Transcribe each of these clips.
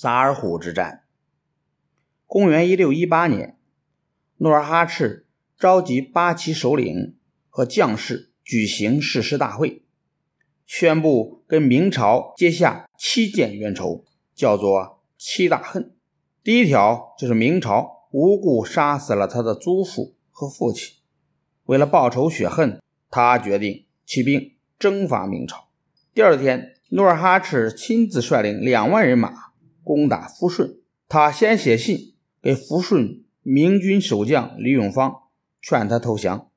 萨尔浒之战。公元一六一八年，努尔哈赤召集八旗首领和将士举行誓师大会，宣布跟明朝结下七件冤仇，叫做七大恨。第一条就是明朝无故杀死了他的祖父和父亲，为了报仇雪恨，他决定起兵征伐明朝。第二天。努尔哈赤亲自率领两万人马攻打抚顺。他先写信给抚顺明军守将李永芳，劝他投降。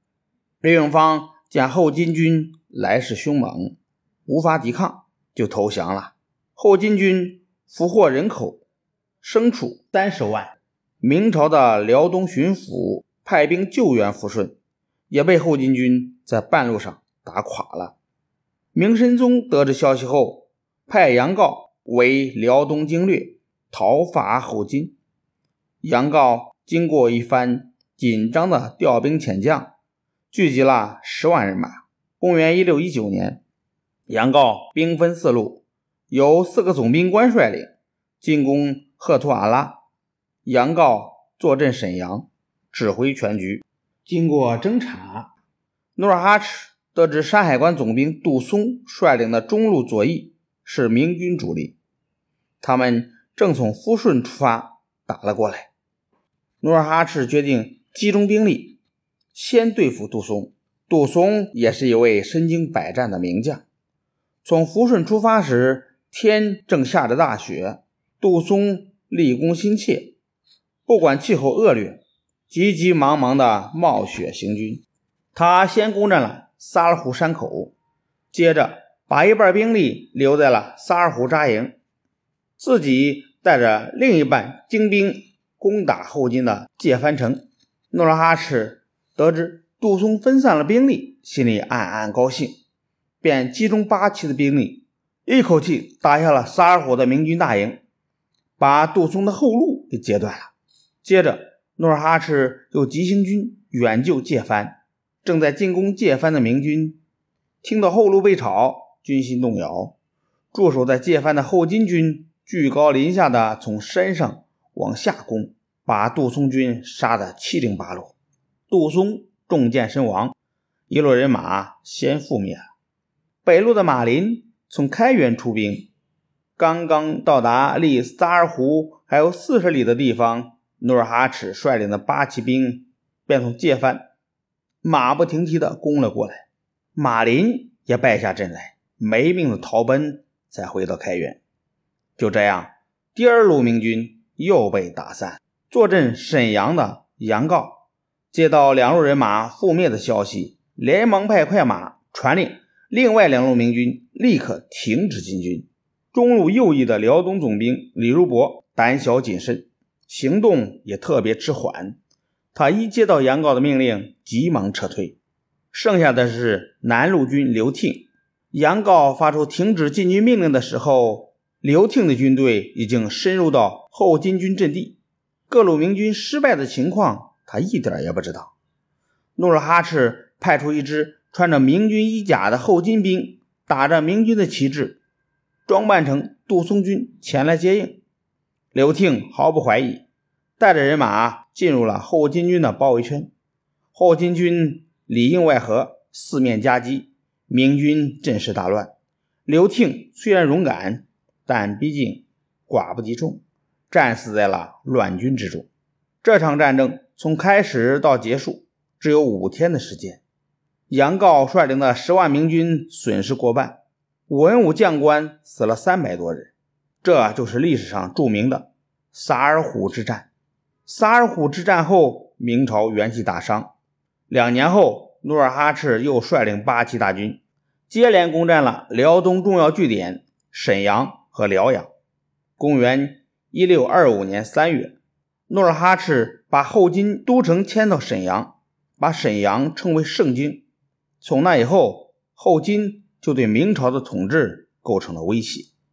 李永芳见后金军来势凶猛，无法抵抗，就投降了。后金军俘获人口、牲畜三十万。明朝的辽东巡抚派兵救援抚顺，也被后金军在半路上打垮了。明神宗得知消息后，派杨镐为辽东经略，讨伐后金。杨镐经过一番紧张的调兵遣将，聚集了十万人马。公元一六一九年，杨镐兵分四路，由四个总兵官率领进攻赫图阿拉。杨镐坐镇沈阳，指挥全局。经过侦查，努尔哈赤。得知山海关总兵杜松率领的中路左翼是明军主力，他们正从抚顺出发打了过来。努尔哈赤决定集中兵力，先对付杜松。杜松也是一位身经百战的名将。从抚顺出发时，天正下着大雪，杜松立功心切，不管气候恶劣，急急忙忙地冒雪行军。他先攻占了。萨尔浒山口，接着把一半兵力留在了萨尔浒扎营，自己带着另一半精兵攻打后金的界藩城。努尔哈赤得知杜松分散了兵力，心里暗暗高兴，便集中八旗的兵力，一口气打下了萨尔浒的明军大营，把杜松的后路给截断了。接着，努尔哈赤又急行军远救界藩。正在进攻界藩的明军，听到后路被抄，军心动摇。驻守在界藩的后金军居高临下的从山上往下攻，把杜松军杀得七零八落。杜松中箭身亡，一路人马先覆灭了。北路的马林从开原出兵，刚刚到达离萨尔湖还有四十里的地方，努尔哈赤率领的八旗兵便从界藩。马不停蹄地攻了过来，马林也败下阵来，没命的逃奔，才回到开原。就这样，第二路明军又被打散。坐镇沈阳的杨镐接到两路人马覆灭的消息，连忙派快马传令，另外两路明军立刻停止进军。中路右翼的辽东总兵李如柏胆小谨慎，行动也特别迟缓。他一接到杨镐的命令，急忙撤退。剩下的是南路军刘庆。杨镐发出停止进军命令的时候，刘庆的军队已经深入到后金军阵地。各路明军失败的情况，他一点也不知道。努尔哈赤派出一支穿着明军衣甲的后金兵，打着明军的旗帜，装扮成杜松军前来接应。刘庆毫不怀疑。带着人马进入了后金军的包围圈，后金军里应外合，四面夹击，明军阵势大乱。刘庆虽然勇敢，但毕竟寡不敌众，战死在了乱军之中。这场战争从开始到结束只有五天的时间，杨镐率领的十万明军损失过半，文武将官死了三百多人，这就是历史上著名的萨尔浒之战。萨尔浒之战后，明朝元气大伤。两年后，努尔哈赤又率领八旗大军，接连攻占了辽东重要据点沈阳和疗养。公元一六二五年三月，努尔哈赤把后金都城迁到沈阳，把沈阳称为盛京。从那以后，后金就对明朝的统治构成了威胁。